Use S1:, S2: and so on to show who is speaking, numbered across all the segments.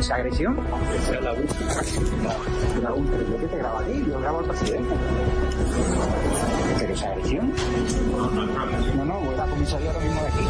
S1: esa agresión?
S2: Esa es la última.
S1: La última. ¿Yo qué te grabo a ti? Yo grabo al presidente. ¿Pero esa agresión? No, no, voy a la comisaría ahora mismo de aquí.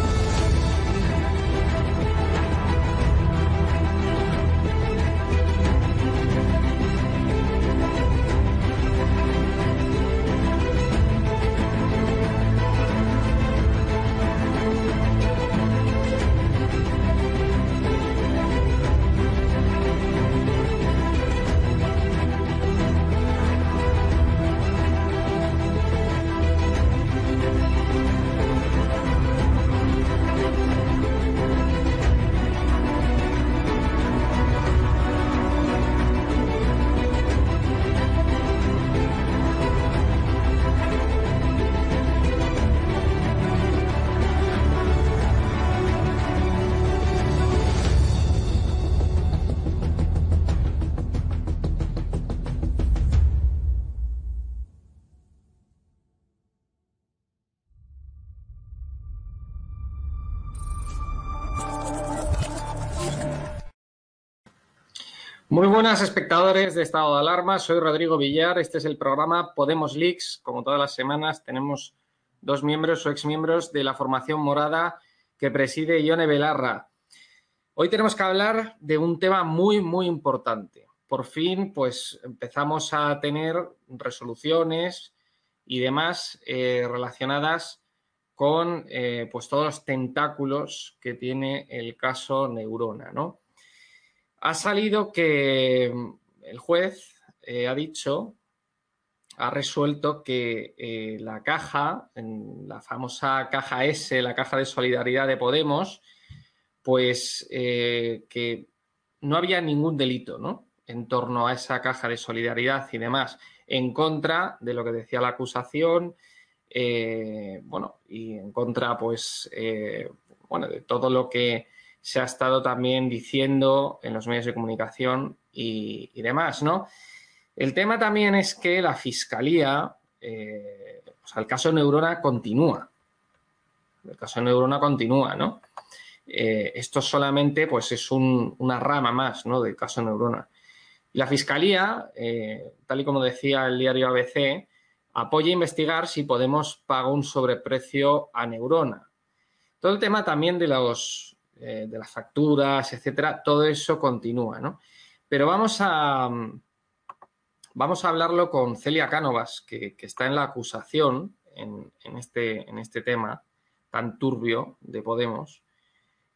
S3: Muy buenas espectadores de Estado de Alarma, soy Rodrigo Villar, este es el programa Podemos Leaks, como todas las semanas tenemos dos miembros o exmiembros de la formación morada que preside Ione Belarra. Hoy tenemos que hablar de un tema muy, muy importante. Por fin, pues empezamos a tener resoluciones y demás eh, relacionadas con eh, pues todos los tentáculos que tiene el caso Neurona, ¿no? Ha salido que el juez eh, ha dicho, ha resuelto que eh, la caja, en la famosa caja S, la caja de solidaridad de Podemos, pues eh, que no había ningún delito, ¿no? En torno a esa caja de solidaridad y demás, en contra de lo que decía la acusación, bueno, y en contra, pues, bueno, de todo lo que se ha estado también diciendo en los medios de comunicación y, y demás, ¿no? El tema también es que la fiscalía, eh, el caso Neurona continúa. El caso Neurona continúa, ¿no? Eh, esto solamente, pues, es un, una rama más, ¿no? Del caso Neurona. La fiscalía, eh, tal y como decía el diario ABC, apoya a investigar si Podemos paga un sobreprecio a Neurona. Todo el tema también de los eh, de las facturas, etcétera, todo eso continúa, ¿no? Pero vamos a, vamos a hablarlo con Celia Cánovas, que, que está en la acusación en, en, este, en este tema tan turbio de Podemos.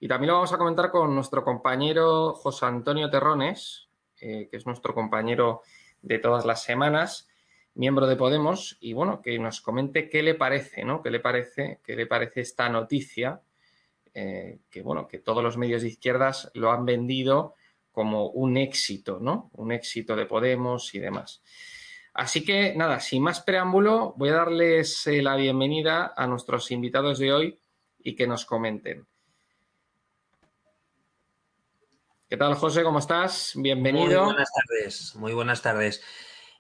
S3: Y también lo vamos a comentar con nuestro compañero José Antonio Terrones, eh, que es nuestro compañero de todas las semanas, miembro de Podemos, y bueno, que nos comente qué le parece, ¿no? ¿Qué le parece, qué le parece esta noticia? Eh, que, bueno, que todos los medios de izquierdas lo han vendido como un éxito, ¿no? Un éxito de Podemos y demás. Así que, nada, sin más preámbulo, voy a darles eh, la bienvenida a nuestros invitados de hoy y que nos comenten. ¿Qué tal, José? ¿Cómo estás? Bienvenido.
S4: Muy buenas tardes, muy buenas tardes.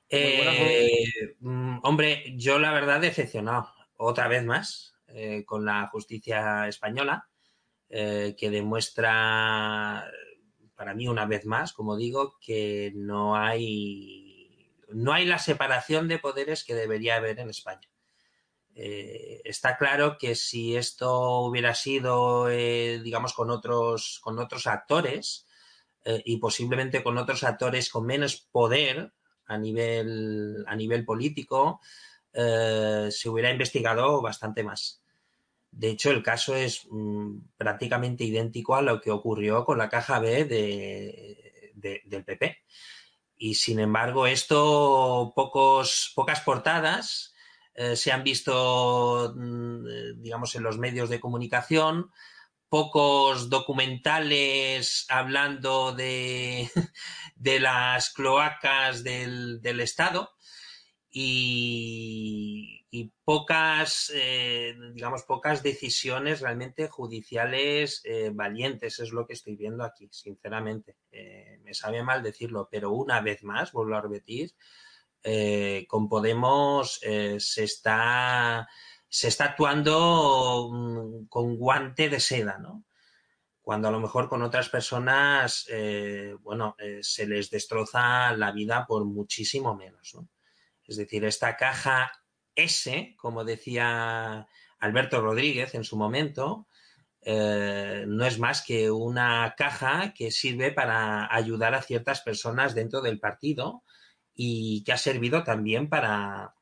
S4: Eh, tardes. hombre, yo la verdad decepcionado otra vez más eh, con la justicia española eh, que demuestra, para mí una vez más, como digo, que no hay, no hay la separación de poderes que debería haber en España. Eh, está claro que si esto hubiera sido, eh, digamos, con otros, con otros actores y posiblemente con otros actores con menos poder a nivel, a nivel político, se hubiera investigado bastante más. De hecho, el caso es mmm, prácticamente idéntico a lo que ocurrió con la caja B de, de, del PP. Y sin embargo, esto, pocos, pocas portadas eh, se han visto, mmm, digamos, en los medios de comunicación pocos documentales hablando de, de las cloacas del, del Estado y, y pocas, eh, digamos, pocas decisiones realmente judiciales eh, valientes, es lo que estoy viendo aquí, sinceramente. Eh, me sabe mal decirlo, pero una vez más, vuelvo a repetir, con Podemos se, está, se está actuando mm, con guante de seda, ¿no? Cuando a lo mejor con otras personas, bueno, se les destroza la vida por muchísimo menos, ¿no? Es decir, esta caja ese, como decía Alberto Rodríguez en su momento, eh, no es más que una caja que sirve para ayudar a ciertas personas dentro del partido y que ha servido también para,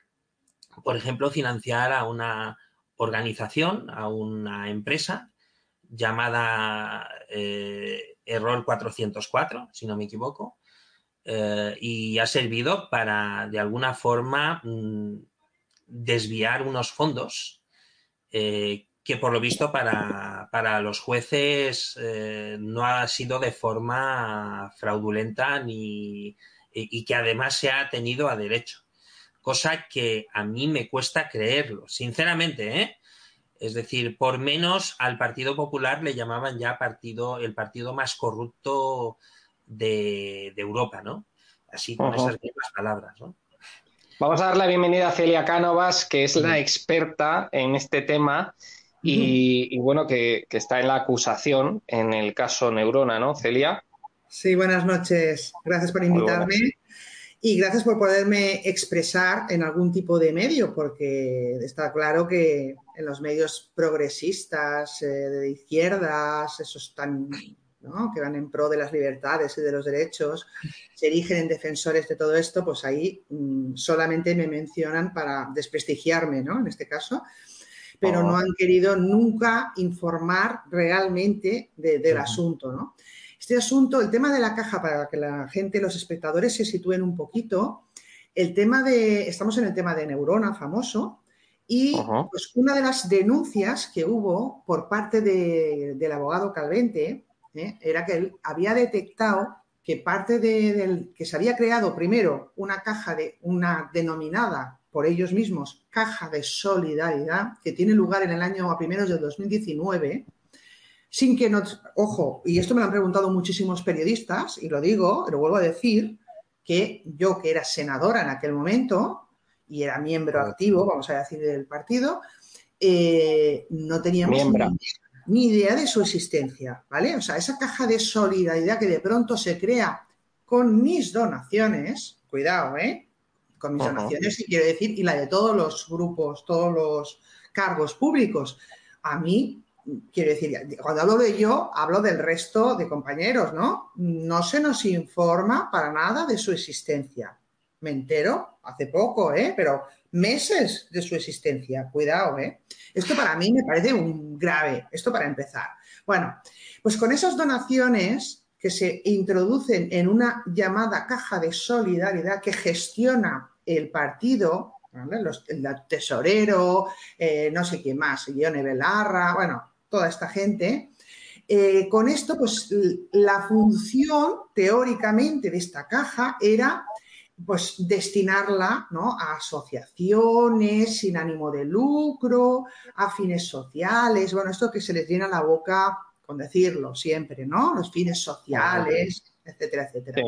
S4: por ejemplo, financiar a una organización, a una empresa llamada eh, Error 404, si no me equivoco, eh, y ha servido para, de alguna forma, mm, desviar unos fondos eh, que por lo visto para, para los jueces eh, no ha sido de forma fraudulenta ni, y, que además se ha tenido a derecho. Cosa que a mí me cuesta creerlo, sinceramente, ¿eh? Es decir, por menos al Partido Popular le llamaban ya partido, el partido más corrupto de, Europa, ¿no? Así con esas mismas palabras, ¿no?
S5: Vamos a dar la bienvenida a Celia Cánovas, que es la experta en este tema y, bueno, que, está en la acusación en el caso Neurona, ¿no, Celia?
S6: Sí, buenas noches. Gracias por invitarme y gracias por poderme expresar en algún tipo de medio, porque está claro que en los medios progresistas, eh, de izquierdas, esos tan que van en pro de las libertades y de los derechos, se erigen en defensores de todo esto, pues ahí mm, solamente me mencionan para desprestigiarme, ¿no? En este caso, pero no han querido nunca informar realmente del asunto, ¿no? Este asunto, el tema de la caja, para que la gente, los espectadores se sitúen un poquito, el tema de, estamos en el tema de Neurona famoso, y pues una de las denuncias que hubo por parte del abogado Calvente, ¿eh? era que él había detectado que parte de, del que se había creado primero una caja de una denominada por ellos mismos caja de solidaridad que tiene lugar en el año a primeros del 2019 sin que nos ojo y esto me lo han preguntado muchísimos periodistas y lo digo lo vuelvo a decir que yo que era senadora en aquel momento y era miembro activo vamos a decir del partido eh, no teníamos
S5: miembro
S6: ni idea de su existencia, ¿vale? O sea, esa caja de solidaridad que de pronto se crea con mis donaciones, cuidado, ¿eh? Con mis donaciones, y quiero decir, y la de todos los grupos, todos los cargos públicos. A mí, quiero decir, cuando hablo de yo, hablo del resto de compañeros, ¿no? No se nos informa para nada de su existencia. Me entero hace poco, ¿eh? Pero meses de su existencia, cuidado, ¿eh? Esto para mí me parece un grave, esto para empezar. Bueno, pues con esas donaciones que se introducen en una llamada caja de solidaridad que gestiona el partido, el tesorero, eh, no sé quién más, Ione Belarra, bueno, toda esta gente, eh, con esto, pues la función teóricamente de esta caja era pues destinarla ¿no? a asociaciones sin ánimo de lucro, a fines sociales, bueno, esto que se les llena la boca con decirlo siempre, ¿no? Los fines sociales, etcétera, etcétera.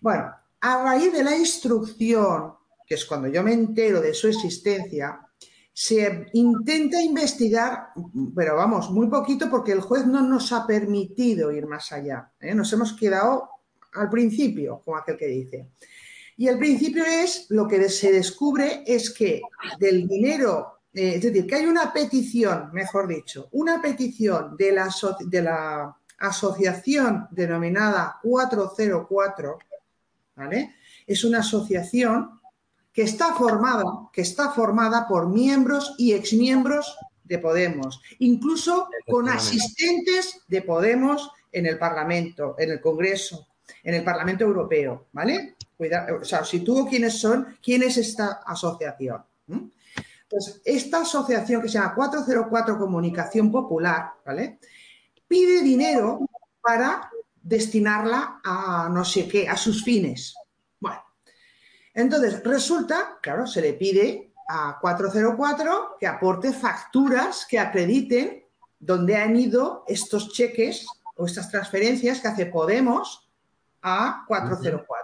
S6: Bueno, a raíz de la instrucción, que es cuando yo me entero de su existencia, se intenta investigar, pero vamos, muy poquito porque el juez no nos ha permitido ir más allá. ¿eh? Nos hemos quedado al principio, como aquel que dice. Y el principio es, lo que se descubre es que del dinero, eh, es decir, que hay una petición, mejor dicho, una petición de la, de la asociación denominada 404, ¿vale? Es una asociación que está formada, que está formada por miembros y exmiembros de Podemos, incluso con asistentes de Podemos en el Parlamento, en el Congreso, en el Parlamento Europeo, ¿vale? O sea, si tú quiénes son, quién es esta asociación. Pues esta asociación que se llama 404 Comunicación Popular, ¿vale? pide dinero para destinarla a no sé qué, a sus fines. Bueno, entonces resulta, claro, se le pide a 404 que aporte facturas que acrediten dónde han ido estos cheques o estas transferencias que hace Podemos a 404.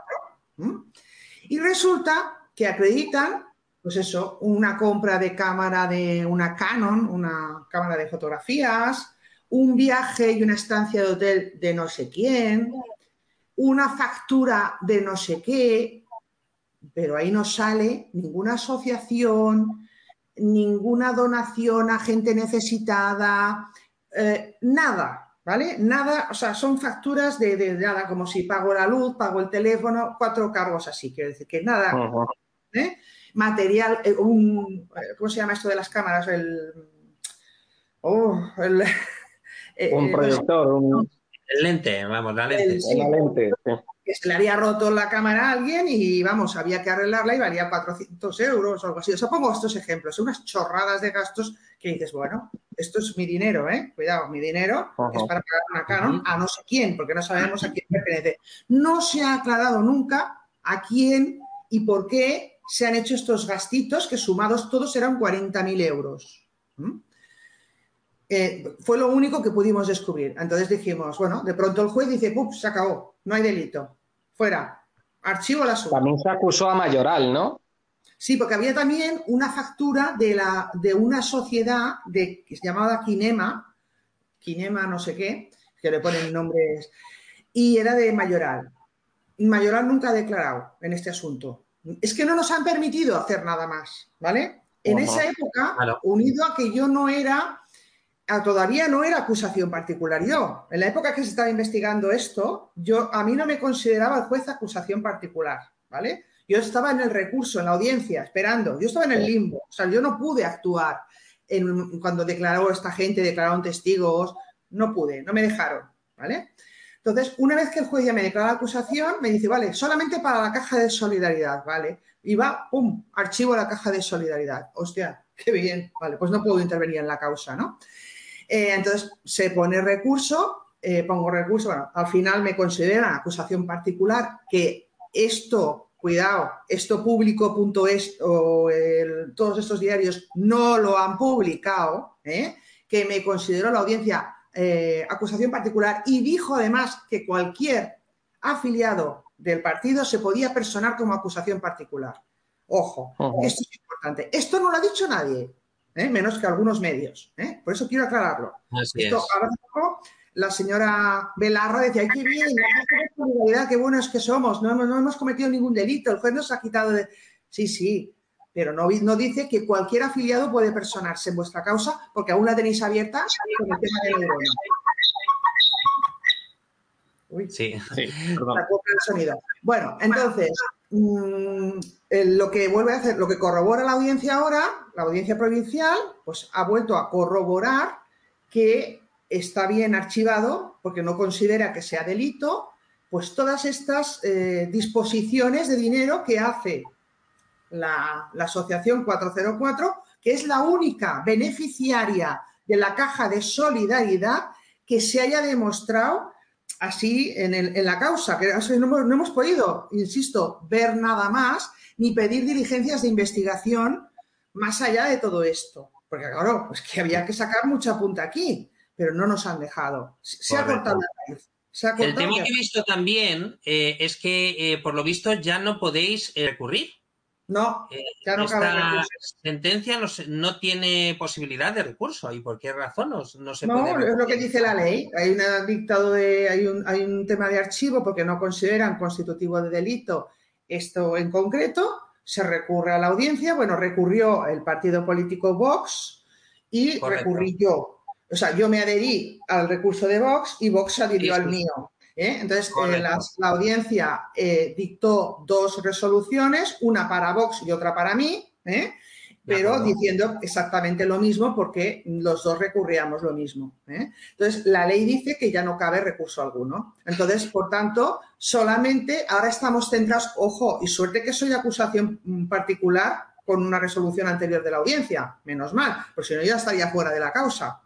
S6: Y resulta que acreditan, pues eso, una compra de cámara de una Canon, una cámara de fotografías, un viaje y una estancia de hotel de no sé quién, una factura de no sé qué, pero ahí no sale ninguna asociación, ninguna donación a gente necesitada, eh, nada, ¿vale? Nada, o sea, son facturas de, nada, como si pago la luz, pago el teléfono, cuatro cargos así, quiero decir que nada. ¿eh? Material, eh, un, ¿cómo se llama esto de las cámaras? El, oh, el
S5: eh, un eh, proyector, un...
S4: El lente, vamos, la lente.
S6: lente, Que se le había roto la cámara a alguien y, vamos, había que arreglarla y valía 400 euros o algo así. O sea, pongo estos ejemplos, son unas chorradas de gastos que dices, bueno, esto es mi dinero, ¿eh? Cuidado, mi dinero es para pagar una Canon a no sé quién, porque no sabemos a quién pertenece. No se ha aclarado nunca a quién y por qué se han hecho estos gastitos que sumados todos eran 40.000 euros. Eh, fue lo único que pudimos descubrir. Entonces dijimos, bueno, de pronto el juez dice, ¡pum! Se acabó, no hay delito. Fuera. Archivo la suma.
S5: También se acusó a Mayoral, ¿no?
S6: Sí, porque había también una factura de, la, de una sociedad de, llamada Kinema, Kinema no sé qué, que le ponen nombres, y era de Mayoral. Mayoral nunca ha declarado en este asunto. Es que no nos han permitido hacer nada más, ¿vale? En esa época, unido a que yo no era todavía no era acusación particular yo. En la época que se estaba investigando esto, yo a mí no me consideraba el juez acusación particular, ¿vale? Yo estaba en el recurso, en la audiencia, esperando. Yo estaba en el limbo. O sea, yo no pude actuar en, cuando declaró esta gente, declararon testigos. No pude, no me dejaron, ¿vale? Entonces, una vez que el juez ya me declara la acusación, me dice, vale, solamente para la caja de solidaridad, ¿vale? Y va, pum, archivo la caja de solidaridad. Hostia, qué bien, vale, pues no puedo intervenir en la causa, ¿no? Eh, entonces se pone recurso, eh, pongo recurso, bueno, al final me consideran acusación particular que esto, cuidado, esto público.es o todos estos diarios no lo han publicado, ¿eh? que me consideró la audiencia acusación particular y dijo además que cualquier afiliado del partido se podía personar como acusación particular. Ojo, esto es importante. Esto no lo ha dicho nadie. ¿Eh? menos que algunos medios. ¿eh? Por eso quiero aclararlo. Esto, ahora la señora Belarra decía, ay, qué bien, qué buenos que somos, no, no, hemos cometido ningún delito, el juez nos ha quitado de... Sí, sí, pero no, no dice que cualquier afiliado puede personarse en vuestra causa porque aún la tenéis abierta con el tema del
S4: Uy, sí, sí
S6: perdón. el sonido. Bueno, entonces, Mm, lo que vuelve a hacer, lo que corrobora la audiencia ahora, la audiencia provincial, pues ha vuelto a corroborar que está bien archivado porque no considera que sea delito, pues todas estas eh, disposiciones de dinero que hace la, la, Asociación 404, que es la única beneficiaria de la caja de solidaridad que se haya demostrado así en, la causa, que no hemos, podido, insisto, ver nada más ni pedir diligencias de investigación más allá de todo esto. Porque claro, pues que había que sacar mucha punta aquí, pero no nos han dejado. Se, ha cortado la raíz.
S4: El tema que he visto también eh, es que, eh, por lo visto, ya no podéis eh, recurrir.
S6: No, ya no
S4: Esta sentencia no, tiene posibilidad de recurso. ¿Y por qué razón no, se no,
S6: es lo que dice la ley. Hay, un dictado de, hay, un, hay un tema de archivo porque no consideran constitutivo de delito esto en concreto. Se recurre a la audiencia. Bueno, recurrió el partido político Vox y recurrí yo. O sea, yo me adherí al recurso de Vox y Vox adhirió al mío. ¿Eh? Entonces, eh, la, audiencia eh, dictó dos resoluciones, una para Vox y otra para mí, pero diciendo exactamente lo mismo porque los dos recurríamos lo mismo. Entonces, la ley dice que ya no cabe recurso alguno. Entonces, por tanto, solamente ahora estamos centrados, ojo, y suerte que soy acusación particular con una resolución anterior de la audiencia, menos mal, porque si no ya estaría fuera de la causa.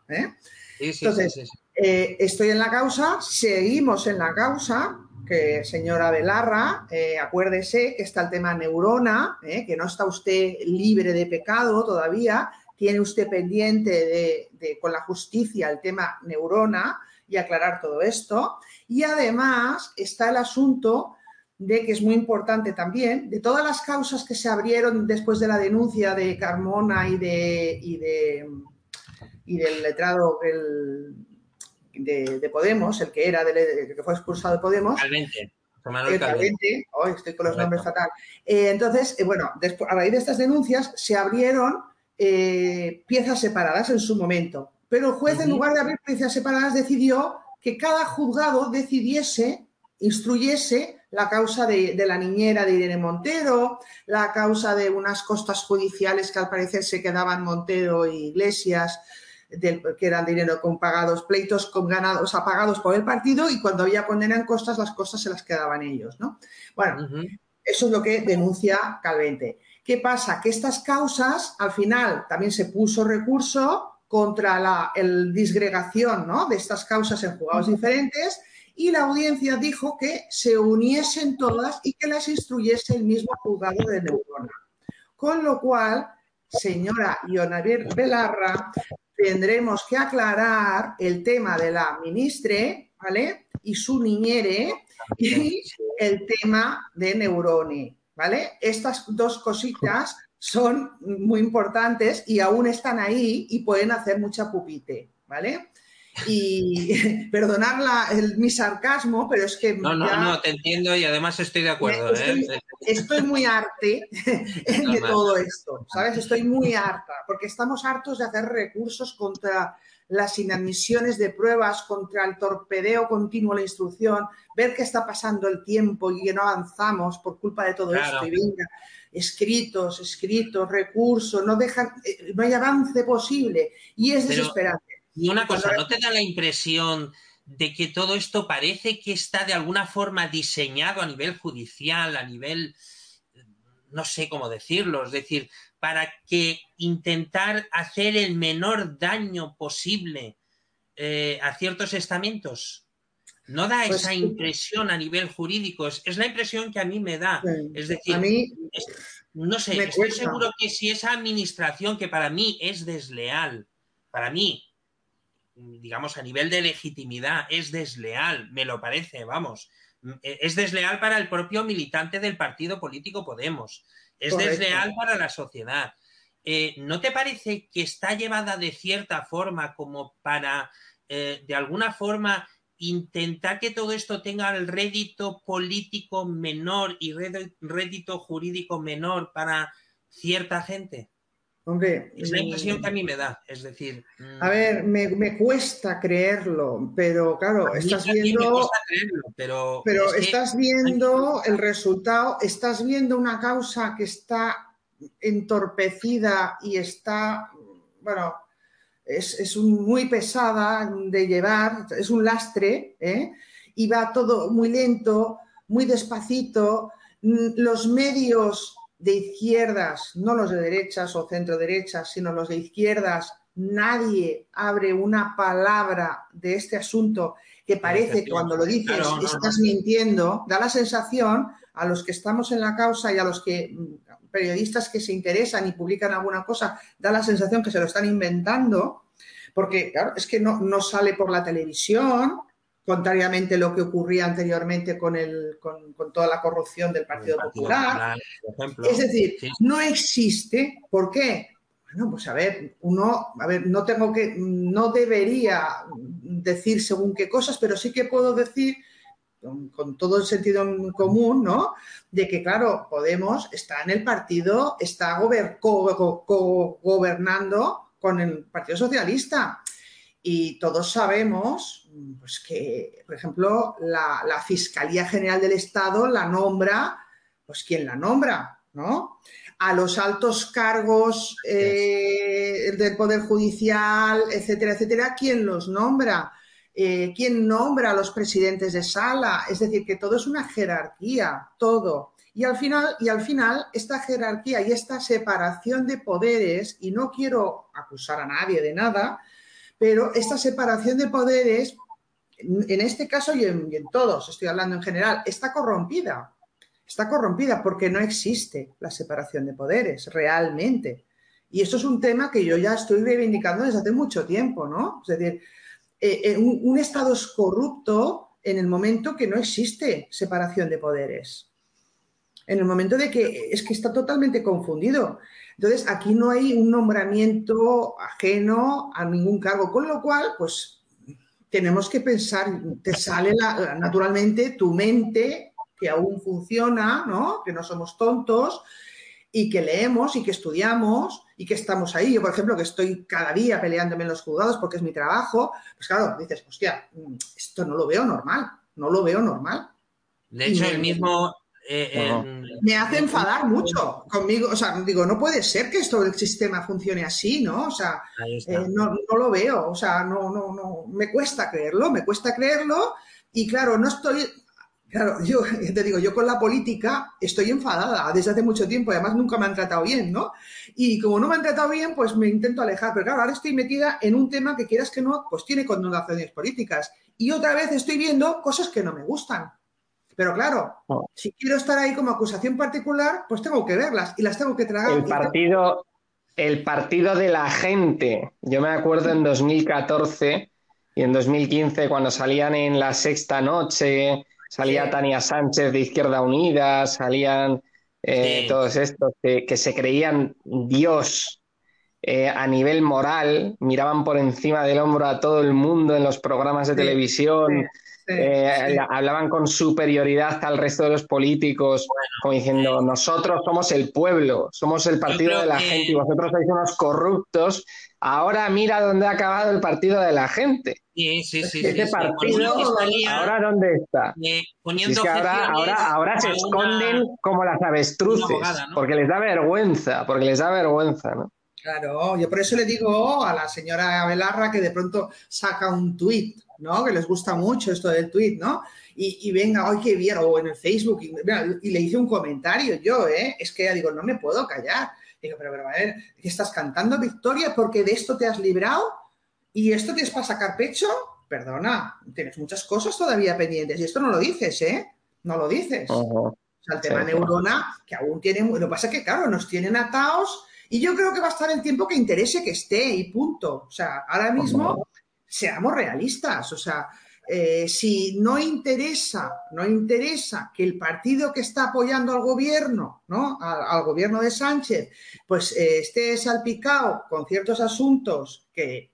S6: Entonces, eh, estoy en la causa, seguimos en la causa, que señora Belarra, eh, acuérdese que está el tema neurona, eh, que no está usted libre de pecado todavía, tiene usted pendiente de, con la justicia el tema neurona y aclarar todo esto. Y además está el asunto de que es muy importante también, de todas las causas que se abrieron después de la denuncia de Carmona y de, y de y del letrado de, Podemos, el que era el que fue expulsado de Podemos.
S4: Calvente.
S6: Calvente. Hoy estoy con los nombres fatal. Eh, entonces, eh, bueno, después, a raíz de estas denuncias se abrieron eh, piezas separadas en su momento. Pero el juez, en lugar de abrir piezas separadas, decidió que cada juzgado decidiese, instruyese la causa de, la niñera de Irene Montero, la causa de unas costas judiciales que al parecer se quedaban Montero y Iglesias, que eran dinero con pagados, pleitos con ganados apagados por el partido y cuando había condena en costas, las costas se las quedaban ellos, ¿no? Bueno, eso es lo que denuncia Calvente. ¿Qué pasa? Que estas causas, al final, también se puso recurso contra la disgregación ¿no? de estas causas en juzgados diferentes y la audiencia dijo que se uniesen todas y que las instruyese el mismo juzgado de Neurona. Con lo cual, señora Ionavir Belarra, tendremos que aclarar el tema de la ministre, ¿vale? Y su niñere y el tema de Neurone, ¿vale? Estas dos cositas son muy importantes y aún están ahí y pueden hacer mucha pupite, ¿vale? Y perdonar mi sarcasmo, pero es que...
S4: No, no, no, te entiendo y además estoy de acuerdo.
S6: Estoy, ¿eh? estoy muy arte de todo esto, ¿sabes? Estoy muy harta, porque estamos hartos de hacer recursos contra las inadmisiones de pruebas, contra el torpedeo continuo de la instrucción, ver qué está pasando el tiempo y que no avanzamos por culpa de todo esto. Y venga, escritos, escritos, recursos, no dejan, eh, no hay avance posible y es desesperante.
S4: Y una cosa, ¿no te da la impresión de que todo esto parece que está de alguna forma diseñado a nivel judicial, a nivel, no sé cómo decirlo, es decir, para que intentar hacer el menor daño posible eh, a ciertos estamentos? ¿No da pues esa impresión a nivel jurídico? Es, la impresión que a mí me da. Es decir, no sé, estoy seguro que si esa administración que para mí es desleal, para mí, digamos, a nivel de legitimidad, es desleal, me lo parece, vamos. E, es desleal para el propio militante del partido político Podemos. Es desleal para la sociedad. Eh, ¿No te parece que está llevada de cierta forma como para, eh, de alguna forma, intentar que todo esto tenga el rédito político menor y rédito jurídico menor para cierta gente?
S6: Hombre,
S4: es la impresión que a mí me da, es decir.
S6: A ver, me, cuesta creerlo, pero claro, estás viendo.
S4: pero,
S6: pero estás viendo el resultado, estás viendo una causa que está entorpecida y está, bueno, es, muy pesada de llevar, es un lastre, ¿eh? y va todo muy lento, muy despacito. Mm, los medios de izquierdas, no los de derechas o centro derechas, sino los de izquierdas, nadie abre una palabra de este asunto que parece que cuando lo dices estás mintiendo, da la sensación a los que estamos en la causa y a los que mm, periodistas que se interesan y publican alguna cosa, da la sensación que se lo están inventando, porque claro, es que no, no sale por la televisión, contrariamente a lo que ocurría anteriormente con, el, con, toda la corrupción del Partido, Popular. es decir, no existe. ¿Por qué? Bueno, pues a ver, uno, a ver, no tengo que, no debería decir según qué cosas, pero sí que puedo decir con, todo el sentido común, ¿no? De que, claro, Podemos está en el partido, está gobernando con el Partido Socialista. Y todos sabemos pues que, por ejemplo, la, Fiscalía General del Estado la nombra, pues ¿quién la nombra? ¿No? A los altos cargos eh, del Poder Judicial, etcétera, etcétera, ¿quién los nombra? Eh, ¿Quién nombra a los presidentes de sala? Es decir, que todo es una jerarquía, todo. Y al final, y al final, esta jerarquía y esta separación de poderes, y no quiero acusar a nadie de nada, pero esta separación de poderes, en este caso y en, todos, estoy hablando en general, está corrompida. Está corrompida porque no existe la separación de poderes realmente. Y esto es un tema que yo ya estoy reivindicando desde hace mucho tiempo, ¿no? Es decir, eh, eh, un, Estado es corrupto en el momento que no existe separación de poderes. En el momento de que es que está totalmente confundido. Entonces, aquí no hay un nombramiento ajeno a ningún cargo, con lo cual, pues tenemos que pensar, te sale naturalmente tu mente que aún funciona, ¿no? Que no somos tontos y que leemos y que estudiamos y que estamos ahí. Yo, por ejemplo, que estoy cada día peleándome en los juzgados porque es mi trabajo, pues claro, dices, hostia, esto no lo veo normal, no lo veo normal.
S4: De hecho, el mismo, eh,
S6: me hace enfadar mucho conmigo. O sea, digo, no puede ser que esto el sistema funcione así, ¿no? O sea, eh, no, lo veo. O sea, no, no, no. Me cuesta creerlo, me cuesta creerlo. Y claro, no estoy. Claro, yo te digo, yo con la política estoy enfadada desde hace mucho tiempo, además nunca me han tratado bien, ¿no? Y como no me han tratado bien, pues me intento alejar. Pero claro, ahora estoy metida en un tema que quieras que no, pues tiene connotaciones políticas. Y otra vez estoy viendo cosas que no me gustan. Pero claro, oh. si quiero estar ahí como acusación particular, pues tengo que verlas y las tengo que tragar.
S3: El partido, el partido de la gente. Yo me acuerdo en 2014 y en 2015 cuando salían en la sexta noche, salía Tania Sánchez de Izquierda Unida, salían eh, todos estos que, se creían Dios eh, a nivel moral, miraban por encima del hombro a todo el mundo en los programas de televisión. Eh, hablaban con superioridad al resto de los políticos, como diciendo, eh, nosotros somos el pueblo, somos el partido de la gente y vosotros sois unos corruptos. Ahora mira dónde ha acabado el partido de la gente.
S4: Sí, sí, sí.
S3: Este partido, ¿ahora dónde está? ahora, ahora, se esconden como las avestruces, porque les da vergüenza, porque les da vergüenza, ¿no?
S6: Claro, yo por eso le digo a la señora Belarra que de pronto saca un tuit ¿no? Que les gusta mucho esto del tweet, ¿no? Y, venga, hoy qué bien, o en el Facebook, y, le hice un comentario yo, ¿eh? Es que ya digo, no me puedo callar. Digo, pero, pero, a ver, ¿qué estás cantando victoria porque de esto te has librado? ¿Y esto te es para sacar pecho? Perdona, tienes muchas cosas todavía pendientes. Y esto no lo dices, ¿eh? No lo dices. O sea, el tema neurona, que aún tiene... Lo que pasa es que, claro, nos tienen atados y yo creo que va a estar el tiempo que interese que esté y punto. O sea, ahora mismo seamos realistas, o sea, eh, si no interesa, no interesa que el partido que está apoyando al gobierno, ¿no? Al, gobierno de Sánchez, pues eh, esté salpicado con ciertos asuntos que,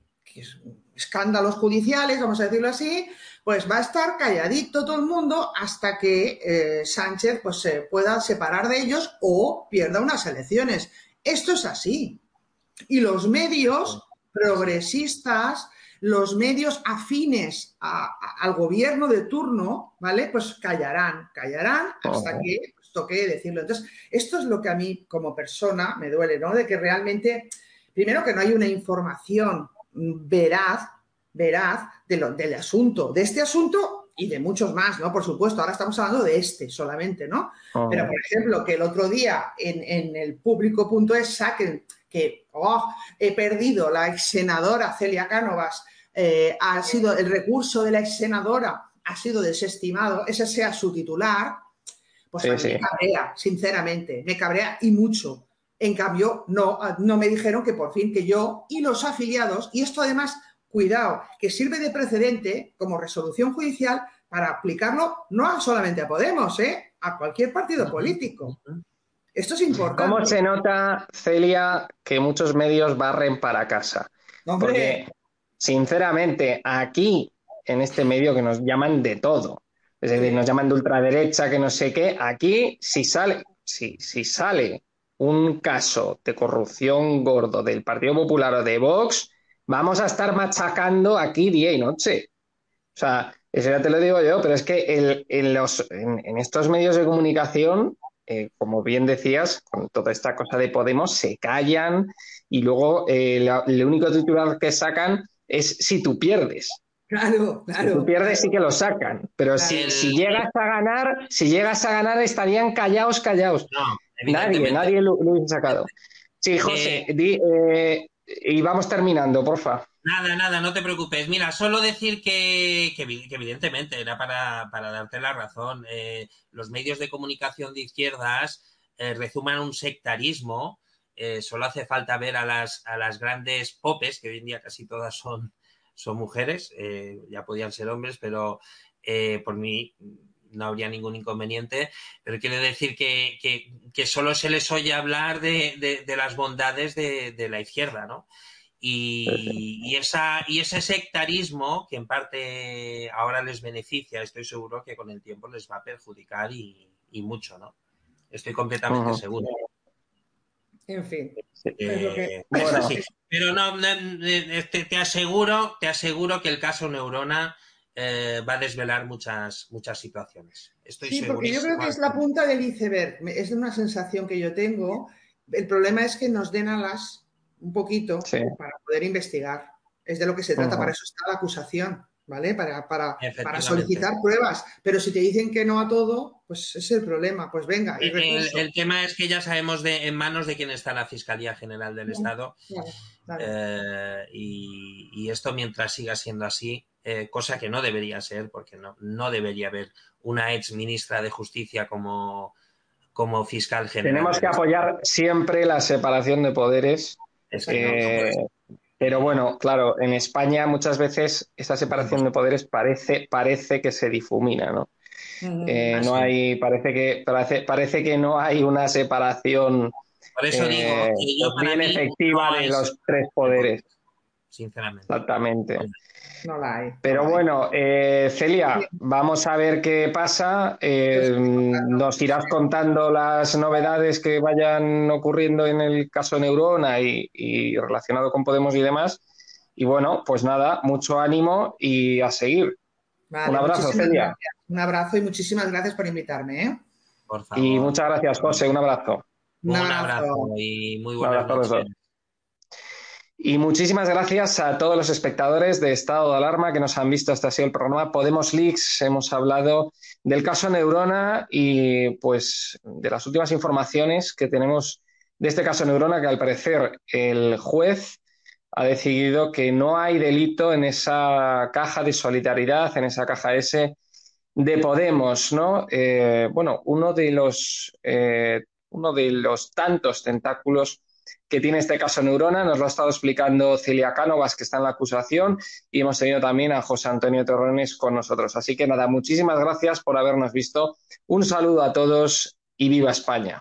S6: escándalos judiciales, vamos a decirlo así, pues va a estar calladito todo el mundo hasta que eh, Sánchez pues se pueda separar de ellos o pierda unas elecciones. Esto es así. Y los medios progresistas los medios afines al gobierno de turno, ¿vale? Pues callarán, callarán hasta que pues, toque decirlo. Entonces, esto es lo que a mí como persona me duele, ¿no? De que realmente, primero que no hay una información veraz, veraz de lo, del asunto, de este asunto y de muchos más, ¿no? Por supuesto, ahora estamos hablando de este solamente, ¿no? Pero, por ejemplo, que el otro día en, en el público.es saquen que oh, he perdido la ex senadora Celia Cánovas, eh, ha sido el recurso de la ex senadora ha sido desestimado, ese sea su titular, pues me cabrea, sinceramente, me cabrea y mucho. En cambio, no, no me dijeron que por fin que yo y los afiliados, y esto además, cuidado, que sirve de precedente como resolución judicial para aplicarlo no solamente a Podemos, ¿eh? a cualquier partido político. Esto es importante.
S3: ¿Cómo se nota, Celia, que muchos medios barren para casa? Porque, sinceramente, aquí, en este medio que nos llaman de todo, es decir, nos llaman de ultraderecha, que no sé qué, aquí si sale, si, si sale un caso de corrupción gordo del Partido Popular o de Vox, vamos a estar machacando aquí día y noche. O sea, eso ya te lo digo yo, pero es que en, los, en estos medios de comunicación eh, como bien decías, con toda esta cosa de Podemos, se callan y luego eh, el único titular que sacan es si tú pierdes.
S6: Claro, claro.
S3: Si tú pierdes sí que lo sacan, pero si, si, llegas a ganar, si llegas a ganar estarían callados, callados. nadie, nadie lo, hubiese sacado. Sí, José, y vamos terminando, porfa.
S4: Nada, nada, no te preocupes. Mira, solo decir que, evidentemente era para, darte la razón. Eh, los medios de comunicación de izquierdas eh, rezuman un sectarismo. Eh, solo hace falta ver a las, a las grandes popes, que hoy en día casi todas son, son mujeres, ya podían ser hombres, pero por mí no habría ningún inconveniente, pero quiere decir que, que, solo se les oye hablar de, las bondades de, la izquierda, ¿no? Y, esa, y ese sectarismo que en parte ahora les beneficia, estoy seguro que con el tiempo les va a perjudicar y, mucho, ¿no? Estoy completamente seguro.
S6: En fin.
S4: Eh, pero no, te, aseguro, te aseguro que el caso Neurona eh, va a desvelar muchas, muchas situaciones. Estoy
S6: sí, porque yo creo que es la punta del iceberg. Es una sensación que yo tengo. El problema es que nos den alas un poquito para poder investigar. Es de lo que se trata, para eso está la acusación, ¿vale? Para, para, para, solicitar pruebas. Pero si te dicen que no a todo, pues es el problema. Pues venga.
S4: El, tema es que ya sabemos de, en manos de quién está la Fiscalía General del Estado. Eh, y, y, esto, mientras siga siendo así, eh, cosa que no debería ser, porque no, no debería haber una ex ministra de Justicia como, como fiscal general.
S3: Tenemos que apoyar siempre la separación de poderes. Eh, pero bueno, claro, en España muchas veces esa separación de poderes parece, parece que se difumina, ¿no? Eh, no hay, parece que, parece, parece que no hay una separación
S4: Por eso digo,
S3: bien efectiva de los tres poderes.
S4: Sinceramente.
S3: Exactamente.
S6: No la hay.
S3: Pero bueno, eh, Celia, vamos a ver qué pasa. Eh, nos irás contando las novedades que vayan ocurriendo en el caso Neurona y, relacionado con Podemos y demás. Y bueno, pues nada, mucho ánimo y a seguir. Un abrazo, Celia.
S6: Un abrazo y muchísimas gracias por invitarme. ¿eh?
S3: Y muchas gracias, José. Un abrazo.
S4: Un abrazo, y muy buenas noches.
S3: Y muchísimas gracias a todos los espectadores de Estado de Alarma que nos han visto. Este ha sido el programa Podemos Leaks. Hemos hablado del caso Neurona y pues de las últimas informaciones que tenemos de este caso Neurona, que al parecer el juez ha decidido que no hay delito en esa caja de solidaridad, en esa caja S de Podemos, ¿no? Eh, bueno, uno de los eh, uno de los tantos tentáculos que tiene este caso Neurona. Nos lo ha estado explicando Celia Cánovas, que está en la acusación, y hemos tenido también a José Antonio Torrones con nosotros. Así que nada, muchísimas gracias por habernos visto. Un saludo a todos y viva España.